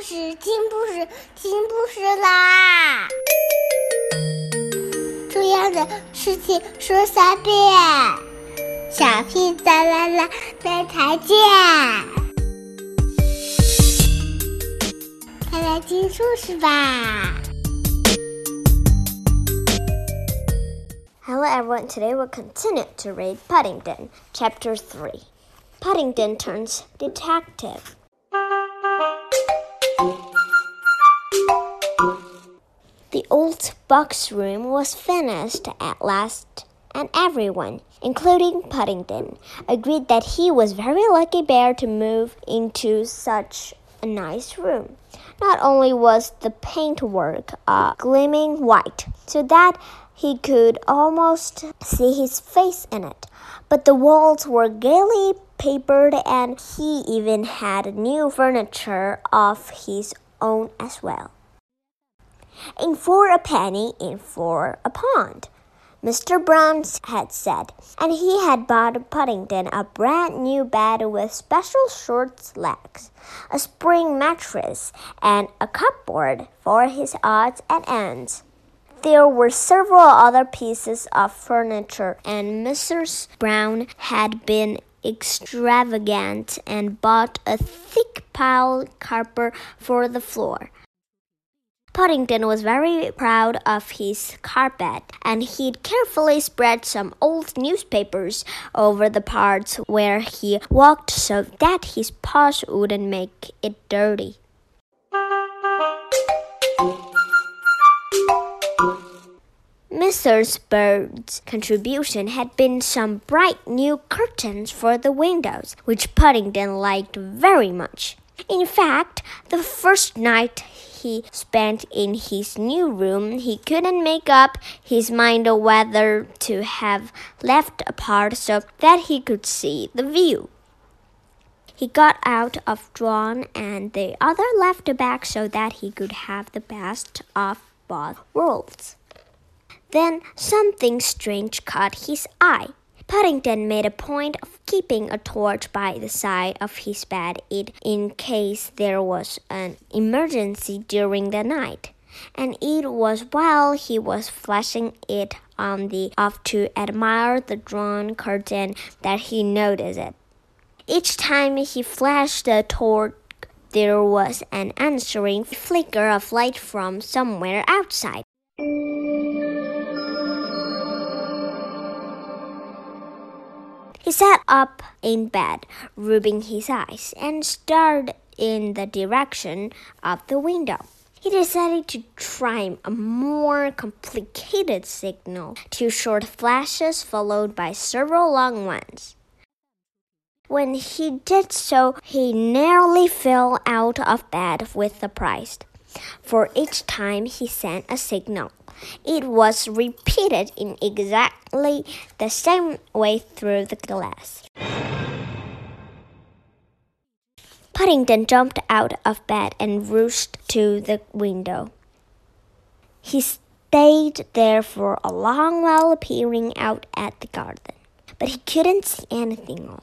事，听故事，听故事啦！重要的事情说三遍，小屁哒啦啦，明天见！快来听故事吧！Hello everyone, today we'll continue to read Paddington, Chapter Three. Paddington turns detective. The old box room was finished at last, and everyone, including Paddington, agreed that he was very lucky bear to move into such a nice room. Not only was the paintwork uh, gleaming white, so that he could almost see his face in it, but the walls were gaily papered, and he even had new furniture of his own as well in for a penny, in for a pound. Mr. Brown had said, and he had bought Paddington a brand new bed with special short legs, a spring mattress, and a cupboard for his odds and ends. There were several other pieces of furniture, and Mrs. Brown had been extravagant and bought a thick pile carpet for the floor. Paddington was very proud of his carpet, and he'd carefully spread some old newspapers over the parts where he walked so that his paws wouldn't make it dirty. Mrs. Bird's contribution had been some bright new curtains for the windows, which Paddington liked very much. In fact, the first night he spent in his new room, he couldn't make up his mind whether to have left a part so that he could see the view. He got out of one and the other left back so that he could have the best of both worlds. Then something strange caught his eye. Paddington made a point of keeping a torch by the side of his bed in case there was an emergency during the night. And it was while he was flashing it on the off to admire the drawn curtain that he noticed it. Each time he flashed the torch, there was an answering flicker of light from somewhere outside. He sat up in bed, rubbing his eyes, and stared in the direction of the window. He decided to try a more complicated signal, two short flashes followed by several long ones. When he did so, he nearly fell out of bed with surprise, for each time he sent a signal, it was repeated in exactly the same way through the glass. Paddington jumped out of bed and rushed to the window. He stayed there for a long while peering out at the garden, but he couldn't see anything.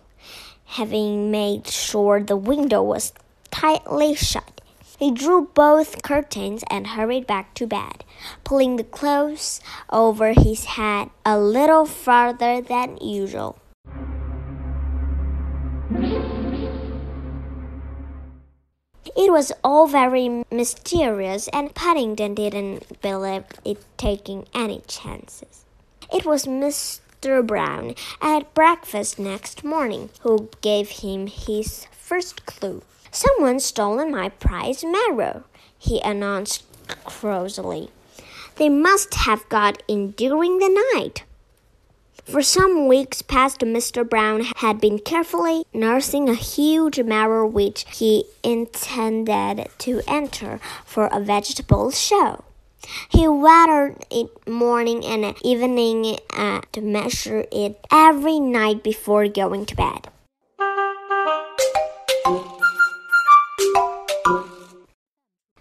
Having made sure the window was tightly shut, he drew both curtains and hurried back to bed, pulling the clothes over his head a little farther than usual. It was all very mysterious, and Paddington didn't believe it taking any chances. It was Mr. Brown at breakfast next morning who gave him his first clue. Someone's stolen my prize mirror, he announced crossly. They must have got in during the night. For some weeks past, Mr. Brown had been carefully nursing a huge mirror which he intended to enter for a vegetable show. He watered it morning and evening uh, and measured it every night before going to bed.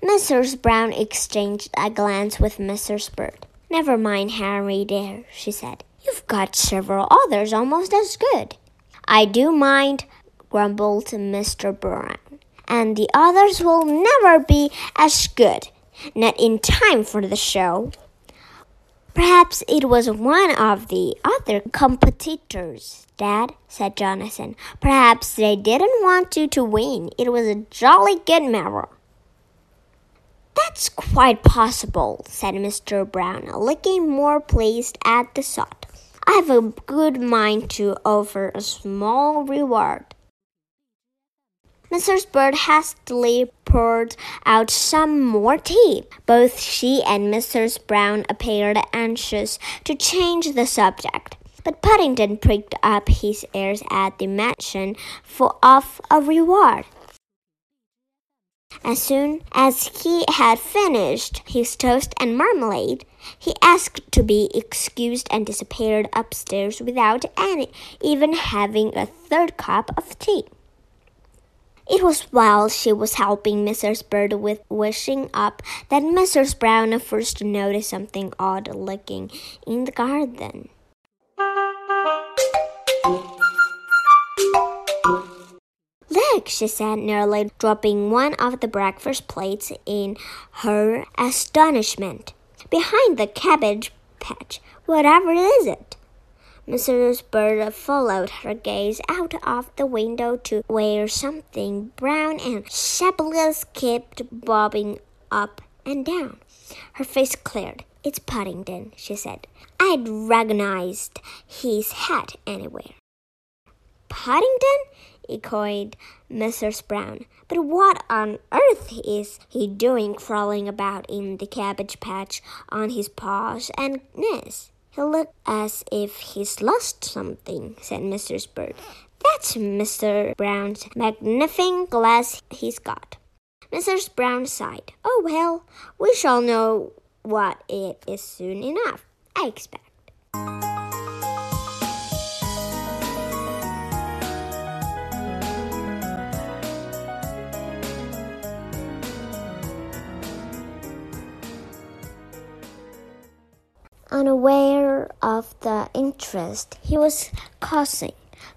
Mrs. Brown exchanged a glance with Mrs. Bird. Never mind, Harry, dear, she said. You've got several others almost as good. I do mind, grumbled Mr. Brown. and the others will never be as good. Not in time for the show. Perhaps it was one of the other competitors, Dad, said Jonathan. Perhaps they didn't want you to win. It was a jolly good marrow. That's quite possible, said Mr. Brown, looking more pleased at the thought. I've a good mind to offer a small reward. Mrs. Bird hastily poured out some more tea. Both she and Mrs. Brown appeared anxious to change the subject. But Paddington pricked up his ears at the mention for of a reward. As soon as he had finished his toast and marmalade, he asked to be excused and disappeared upstairs without any, even having a third cup of tea. It was while she was helping Mrs. Bird with washing up that Mrs. Brown first noticed something odd looking in the garden. Look, she said, nearly dropping one of the breakfast plates in her astonishment. Behind the cabbage patch, whatever is it? Mrs. Bird followed her gaze out of the window to where something brown and shapeless kept bobbing up and down. Her face cleared. It's Paddington, she said. I'd recognized his hat anywhere. Echoed Mrs. Brown. But what on earth is he doing crawling about in the cabbage patch on his paws and knees? He looked as if he's lost something, said Mrs. Bird. That's Mr. Brown's magnifying glass he's got. Mrs. Brown sighed. Oh, well, we shall know what it is soon enough, I expect. Unaware of the interest he was causing,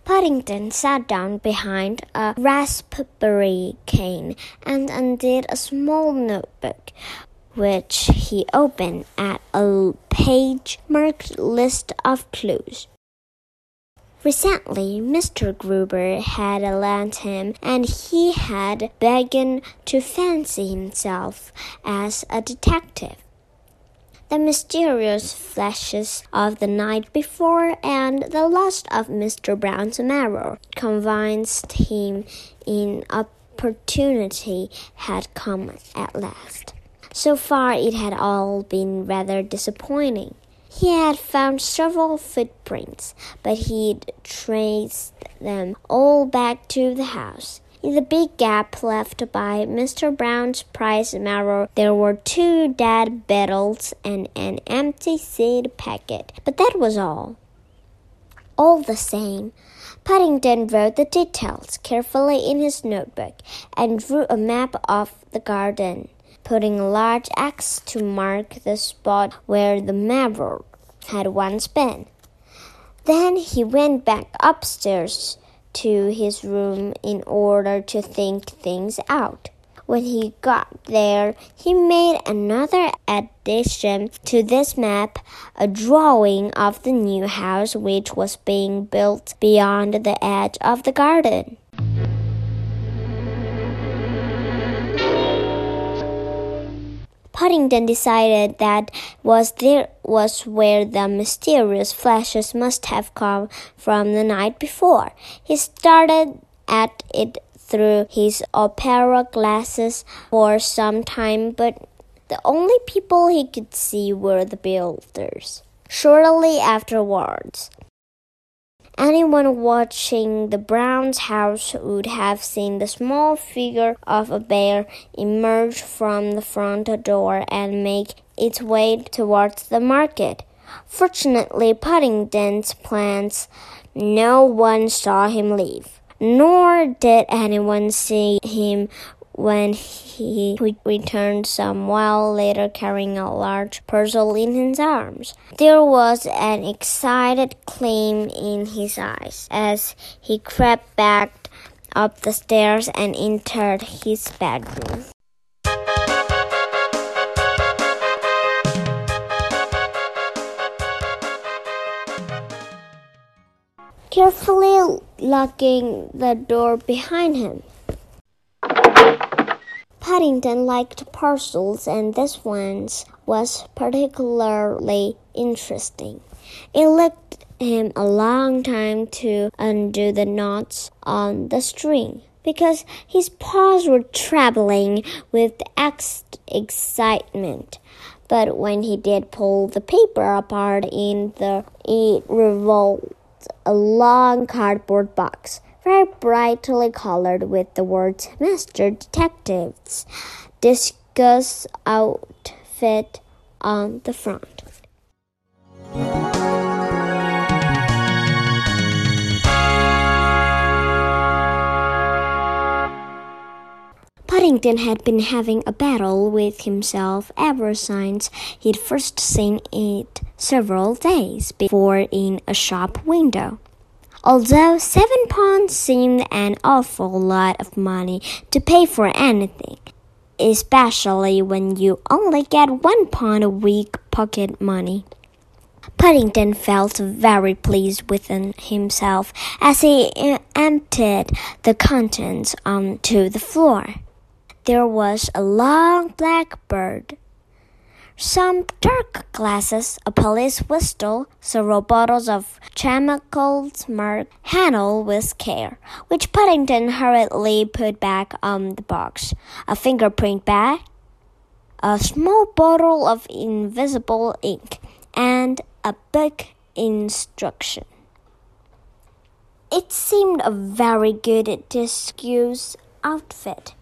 Paddington sat down behind a raspberry cane and undid a small notebook, which he opened at a page marked list of clues. Recently, Mr. Gruber had lent him, and he had begun to fancy himself as a detective the mysterious flashes of the night before and the loss of Mr. Brown's marrow convinced him an opportunity had come at last. So far, it had all been rather disappointing. He had found several footprints, but he'd traced them all back to the house. In the big gap left by Mr. Brown's prize marrow, there were two dead beetles and an empty seed packet, but that was all. All the same, Paddington wrote the details carefully in his notebook and drew a map of the garden, putting a large X to mark the spot where the marrow had once been. Then he went back upstairs to his room in order to think things out. When he got there, he made another addition to this map, a drawing of the new house which was being built beyond the edge of the garden. Paddington decided that was there was where the mysterious flashes must have come from the night before. He started at it through his opera glasses for some time, but the only people he could see were the builders. Shortly afterwards, Anyone watching the Browns' house would have seen the small figure of a bear emerge from the front door and make its way towards the market. Fortunately, Paddington's plans, no one saw him leave, nor did anyone see him when he returned some while later carrying a large parcel in his arms. There was an excited gleam in his eyes as he crept back up the stairs and entered his bedroom. Carefully locking the door behind him. Paddington liked parcels, and this one was particularly interesting. It took him a long time to undo the knots on the string because his paws were trembling with ex excitement. But when he did pull the paper apart in the it revolved a long cardboard box very brightly colored with the words Master Detectives Discuss Outfit on the front. Paddington had been having a battle with himself ever since he'd first seen it several days before in a shop window. Although seven pounds seemed an awful lot of money to pay for anything, especially when you only get one pound a week pocket money. Paddington felt very pleased within himself as he uh, emptied the contents onto the floor. There was a long black bird some dark glasses, a police whistle, several bottles of chemicals marked handle with care, which Paddington hurriedly put back on the box, a fingerprint bag, a small bottle of invisible ink, and a book instruction. It seemed a very good disguise outfit.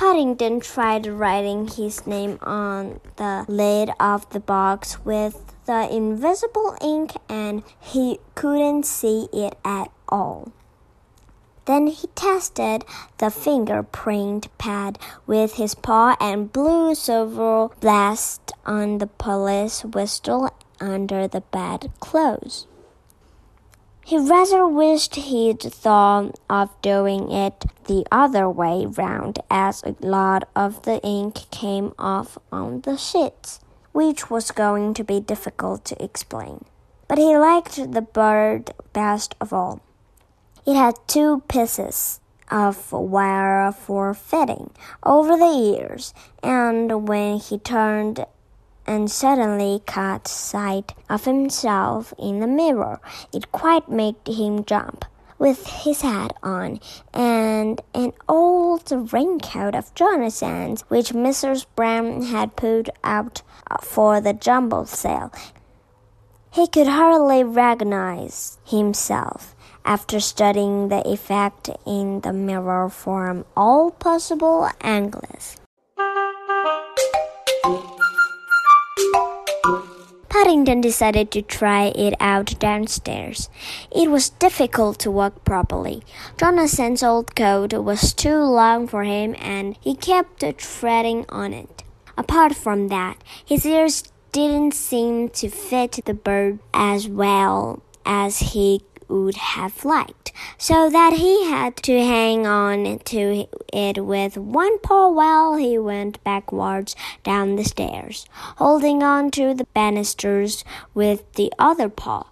Paddington tried writing his name on the lid of the box with the invisible ink and he couldn't see it at all. Then he tested the fingerprint pad with his paw and blew several blasts on the police whistle under the bedclothes. He rather wished he'd thought of doing it the other way round, as a lot of the ink came off on the sheets, which was going to be difficult to explain. But he liked the bird best of all. It had two pieces of wire for fitting over the ears, and when he turned and suddenly caught sight of himself in the mirror. It quite made him jump. With his hat on and an old raincoat of Jonathan's, which Mrs. Brown had put out for the jumble sale, he could hardly recognize himself after studying the effect in the mirror from all possible angles. Paddington decided to try it out downstairs. It was difficult to walk properly. Jonathan's old coat was too long for him and he kept treading on it. Apart from that, his ears didn't seem to fit the bird as well as he would have liked, so that he had to hang on to it with one paw while he went backwards down the stairs, holding on to the banisters with the other paw.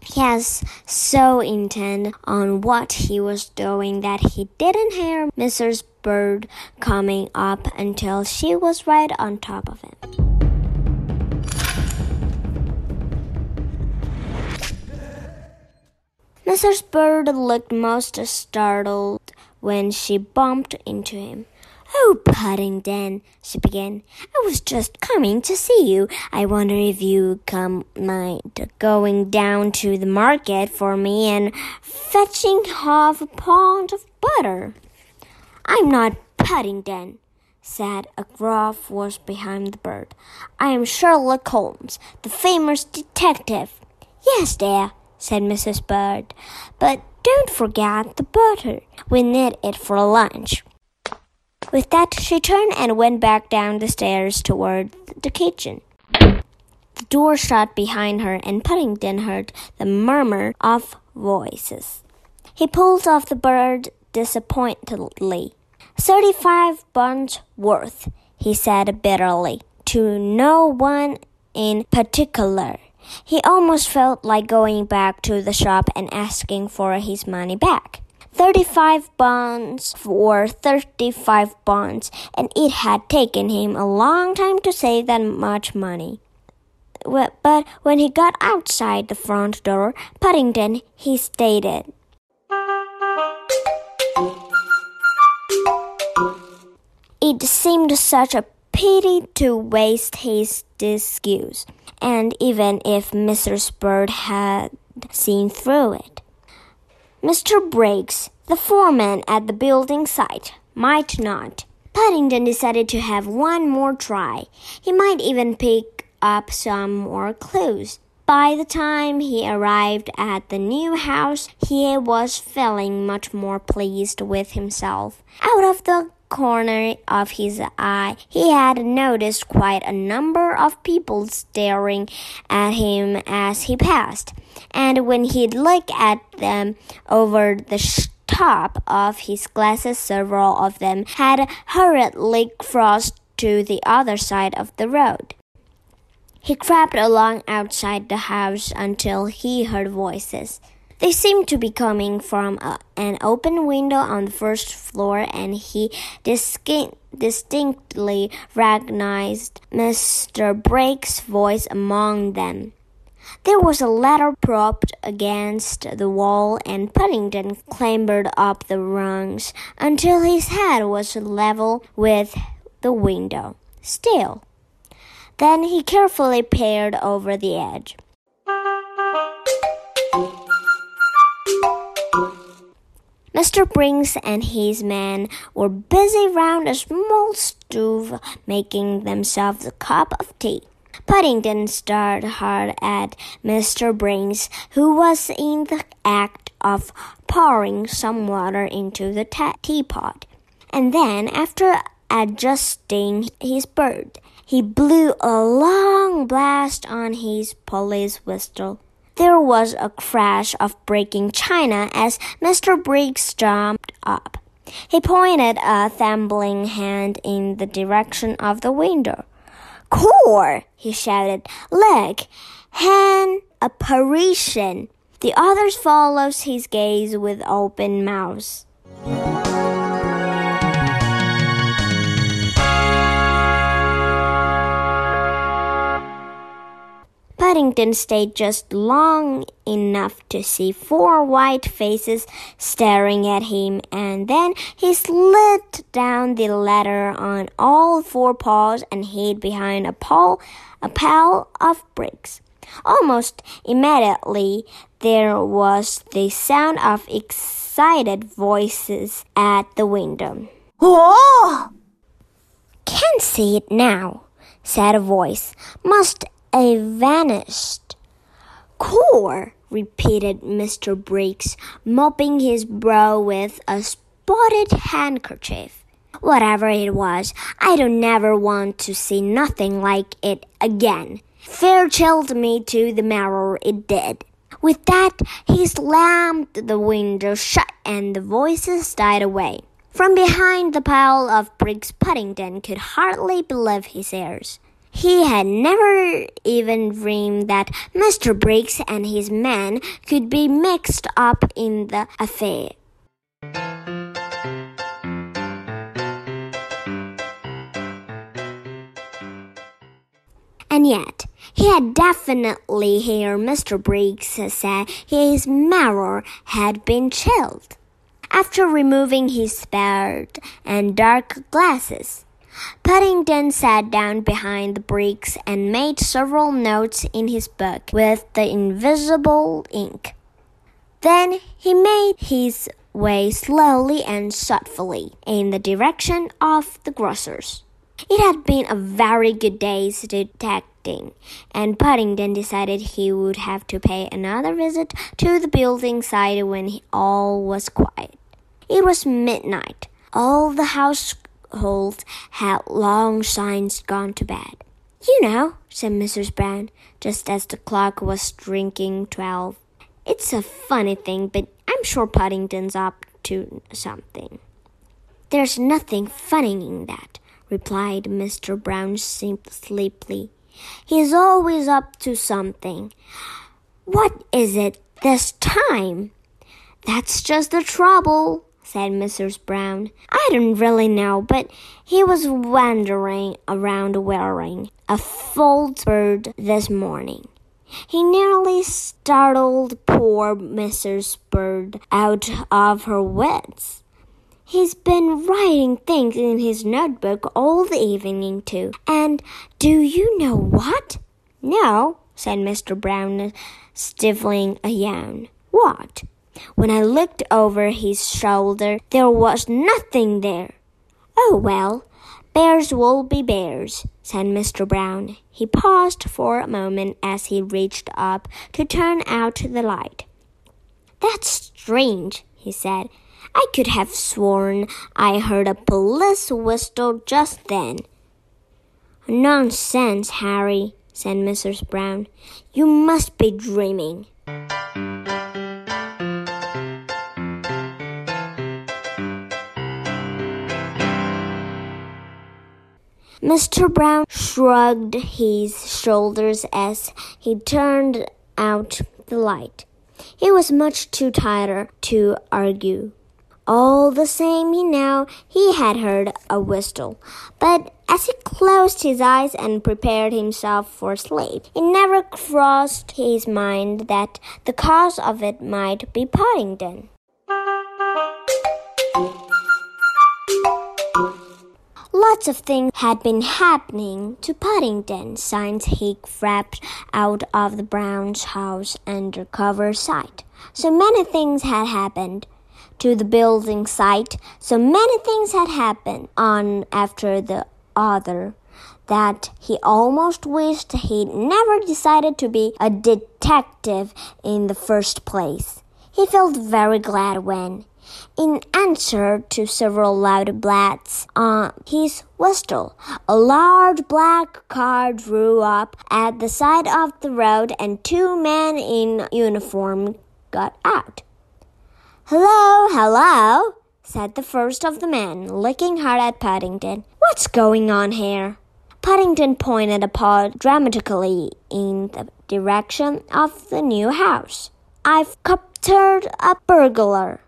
He was so intent on what he was doing that he didn't hear Mrs. Bird coming up until she was right on top of him. Mrs. Bird looked most startled when she bumped into him. Oh, Paddington, she began. I was just coming to see you. I wonder if you come mind going down to the market for me and fetching half a pound of butter. I'm not Paddington, said a gruff voice behind the bird. I am Sherlock Holmes, the famous detective. Yes, dear, said Mrs. Bird. But don't forget the butter. We need it for lunch. With that, she turned and went back down the stairs toward the kitchen. The door shut behind her, and Paddington heard the murmur of voices. He pulled off the bird disappointedly. Thirty-five bonds worth, he said bitterly, to no one in particular. He almost felt like going back to the shop and asking for his money back. Thirty-five bonds for thirty-five bonds, and it had taken him a long time to save that much money. But when he got outside the front door, Paddington, he stated, It seemed such a pity to waste his excuse, and even if Mrs. Bird had seen through it. Mr. Briggs, the foreman at the building site, might not. Paddington decided to have one more try. He might even pick up some more clues. By the time he arrived at the new house, he was feeling much more pleased with himself. Out of the corner of his eye, he had noticed quite a number of people staring at him as he passed. And when he'd look at them over the top of his glasses, several of them had hurriedly crossed to the other side of the road. He crept along outside the house until he heard voices. They seemed to be coming from a, an open window on the first floor, and he distinctly recognized Mr. Briggs' voice among them. There was a ladder propped against the wall, and Paddington clambered up the rungs until his head was level with the window. Still, then he carefully peered over the edge. Mr. Briggs and his men were busy round a small stove making themselves a cup of tea. Paddington stared hard at Mr. Briggs, who was in the act of pouring some water into the teapot. And then, after adjusting his bird, he blew a long blast on his police whistle. There was a crash of breaking china as Mr. Briggs jumped up. He pointed a thambling hand in the direction of the window. Core! he shouted. Look! An apparition! The others followed his gaze with open mouths. Paddington stayed just long enough to see four white faces staring at him, and then he slid down the ladder on all four paws and hid behind a pile, a pile of bricks. Almost immediately, there was the sound of excited voices at the window. Oh! Can't see it now, said a voice. Must a vanished. Core, repeated Mr. Briggs, mopping his brow with a spotted handkerchief. Whatever it was, I don't never want to see nothing like it again. Fair chilled me to the marrow, it did. With that, he slammed the window shut and the voices died away. From behind the pile of bricks, Paddington could hardly believe his ears. He had never even dreamed that Mr. Briggs and his men could be mixed up in the affair. And yet, he had definitely heard Mr. Briggs say his mirror had been chilled. After removing his spare and dark glasses, Paddington sat down behind the bricks and made several notes in his book with the invisible ink. Then he made his way slowly and thoughtfully in the direction of the grocer's. It had been a very good day's detecting, and Paddington decided he would have to pay another visit to the building site when all was quiet. It was midnight. All the house household had long since gone to bed. You know, said Mrs. Brown, just as the clock was striking twelve. It's a funny thing, but I'm sure Paddington's up to something. There's nothing funny in that, replied Mr. Brown sleepily. He's always up to something. What is it this time? That's just the trouble, said Mrs. Brown. I don't really know, but he was wandering around wearing a false bird this morning. He nearly startled poor Mrs. Bird out of her wits. He's been writing things in his notebook all the evening, too. And do you know what? No, said Mr. Brown, stifling a yawn. What? When I looked over his shoulder, there was nothing there. Oh, well, bears will be bears, said Mr. Brown. He paused for a moment as he reached up to turn out the light. That's strange, he said. I could have sworn I heard a police whistle just then. Nonsense, Harry, said Mrs. Brown. You must be dreaming. Mr. Brown shrugged his shoulders as he turned out the light. He was much too tired to argue. All the same, he now he had heard a whistle, but as he closed his eyes and prepared himself for sleep, it never crossed his mind that the cause of it might be Paddington. Lots of things had been happening to Paddington since he crept out of the Brown's house under cover sight. So many things had happened to the building site, so many things had happened on after the other that he almost wished he'd never decided to be a detective in the first place. He felt very glad when, in answer to several loud blasts on his whistle, a large black car drew up at the side of the road and two men in uniform got out. Hello, hello, said the first of the men, looking hard at Paddington. What's going on here? Paddington pointed a paw dramatically in the direction of the new house. I've captured a burglar,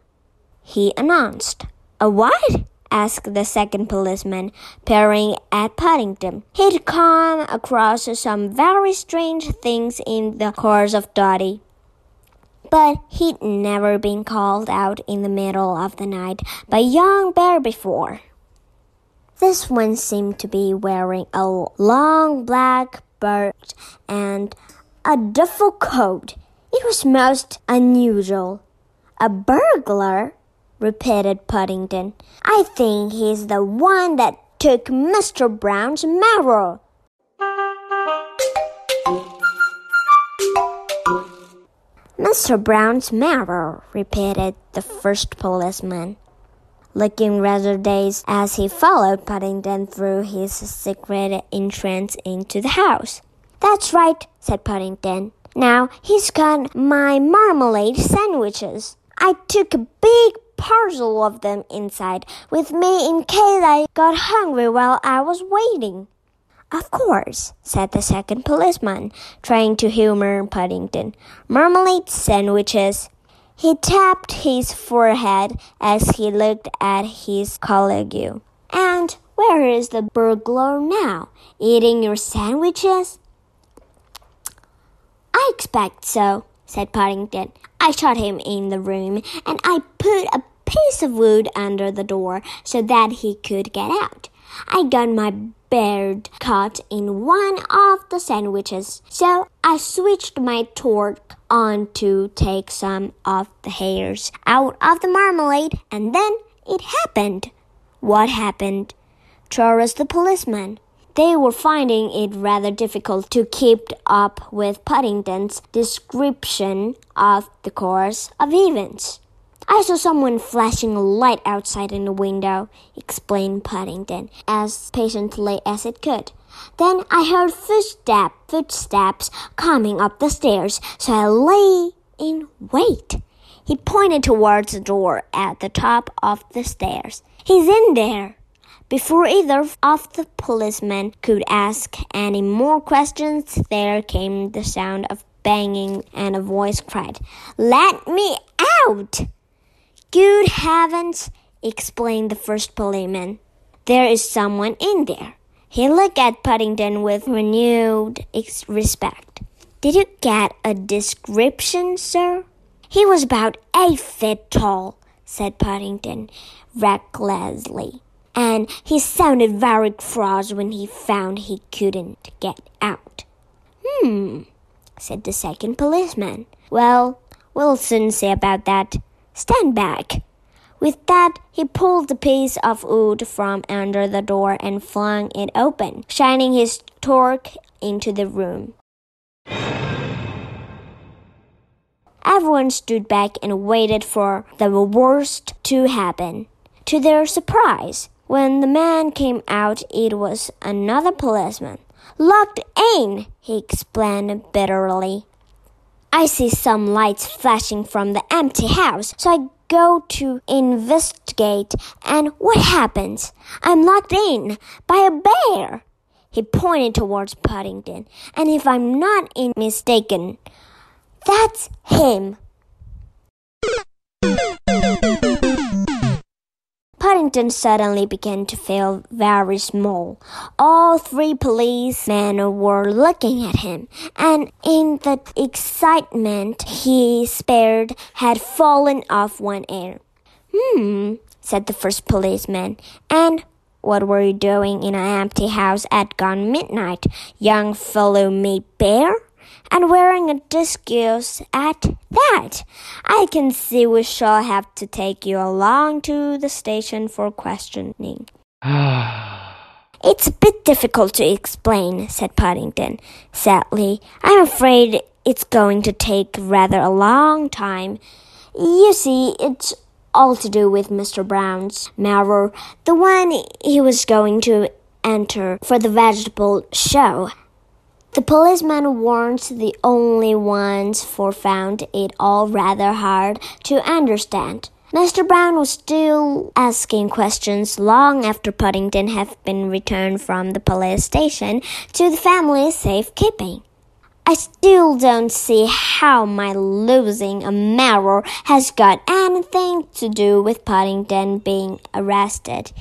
he announced. A what? asked the second policeman, peering at Paddington. He'd come across some very strange things in the course of Dotty but he'd never been called out in the middle of the night by young bear before. This one seemed to be wearing a long black belt and a duffel coat. It was most unusual. A burglar? Repeated Paddington. I think he's the one that took Mr. Brown's marrow. Mr. Brown's marrow, repeated the first policeman, looking rather dazed as he followed Paddington through his secret entrance into the house. That's right, said Paddington. Now he's got my marmalade sandwiches. I took a big parcel of them inside with me in case I got hungry while I was waiting. Of course, said the second policeman, trying to humor Paddington. Marmalade sandwiches. He tapped his forehead as he looked at his colleague. And where is the burglar now? Eating your sandwiches? I expect so, said Paddington. I shut him in the room and I put a piece of wood under the door so that he could get out. I got my beard caught in one of the sandwiches, so I switched my torque on to take some of the hairs out of the marmalade, and then it happened. What happened? Chorused the policeman. They were finding it rather difficult to keep up with Paddington's description of the course of events. I saw someone flashing a light outside in the window, explained Paddington, as patiently as it could. Then I heard footsteps, footsteps coming up the stairs, so I lay in wait. He pointed towards the door at the top of the stairs. He's in there. Before either of the policemen could ask any more questions, there came the sound of banging and a voice cried, Let me out! Good heavens, explained the first policeman. There is someone in there. He looked at Paddington with renewed respect. Did you get a description, sir? He was about eight feet tall, said Paddington recklessly, and he sounded very cross when he found he couldn't get out. Hmm, said the second policeman. Well, we'll soon see about that. Stand back. With that, he pulled a piece of wood from under the door and flung it open, shining his torch into the room. Everyone stood back and waited for the worst to happen. To their surprise, when the man came out, it was another policeman. Locked in, he explained bitterly. I see some lights flashing from the empty house, so I go to investigate, and what happens? I'm locked in by a bear. He pointed towards Paddington, and if I'm not mistaken, that's him. Paddington suddenly began to feel very small. All three policemen were looking at him, and in the excitement he spared had fallen off one ear. Hmm, said the first policeman. And what were you doing in an empty house at gone midnight, young fellow me bear? And wearing a disguise at that. I can see we shall have to take you along to the station for questioning. it's a bit difficult to explain, said Paddington sadly. I'm afraid it's going to take rather a long time. You see, it's all to do with Mr. Brown's mirror, the one he was going to enter for the vegetable show. The policeman weren't the only ones, for found it all rather hard to understand. Mr. Brown was still asking questions long after Paddington had been returned from the police station to the family's safekeeping. I still don't see how my losing a mirror has got anything to do with Paddington being arrested,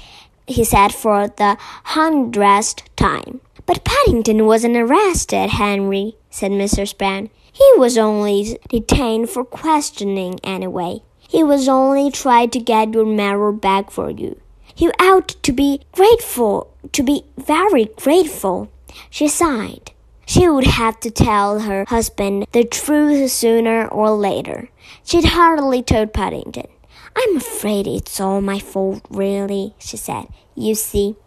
he said for the hundredth time. But Paddington wasn't arrested, Henry, said Mrs. Brown. He was only detained for questioning anyway. He was only trying to get your mirror back for you. You ought to be grateful, to be very grateful. She sighed. She would have to tell her husband the truth sooner or later. She'd hardly told Paddington. I'm afraid it's all my fault, really, she said. You see,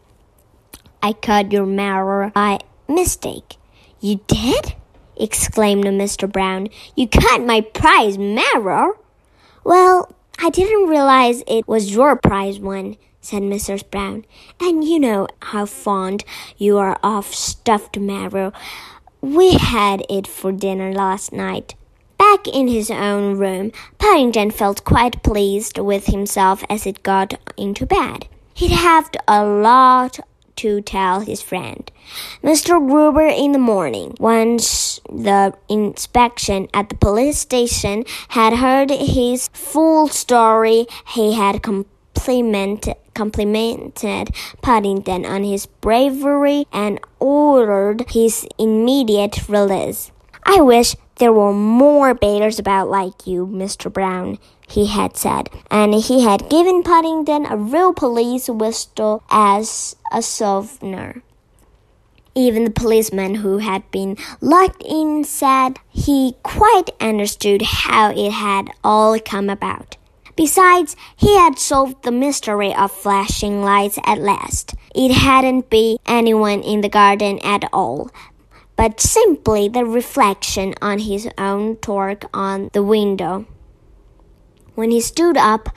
I cut your mirror by mistake. You did? exclaimed Mr. Brown. You cut my prize mirror? Well, I didn't realize it was your prize one, said Mrs. Brown. And you know how fond you are of stuffed mirror. We had it for dinner last night. Back in his own room, Paddington felt quite pleased with himself as he got into bed. He'd have a lot to tell his friend. Mr. Gruber in the morning, once the inspection at the police station had heard his full story, he had complimented complimented Paddington on his bravery and ordered his immediate release. I wish there were more bears about like you, Mr. Brown, he had said, and he had given Paddington a real police whistle as a souvenir. Even the policeman who had been locked in said he quite understood how it had all come about. Besides, he had solved the mystery of flashing lights at last. It hadn't been anyone in the garden at all, but simply the reflection on his own torque on the window. When he stood up,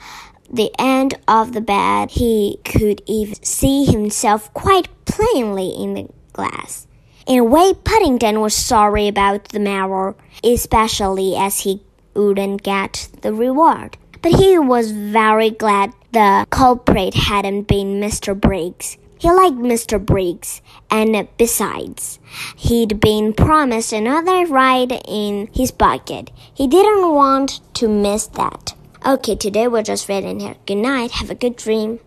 the end of the bed, he could even see himself quite plainly in the glass. In a way, Paddington was sorry about the mirror, especially as he wouldn't get the reward. But he was very glad the culprit hadn't been Mr. Briggs. He liked Mr. Briggs, and besides, he'd been promised another ride in his bucket. He didn't want to miss that. Okay, today we're just reading here. Good night. Have a good dream.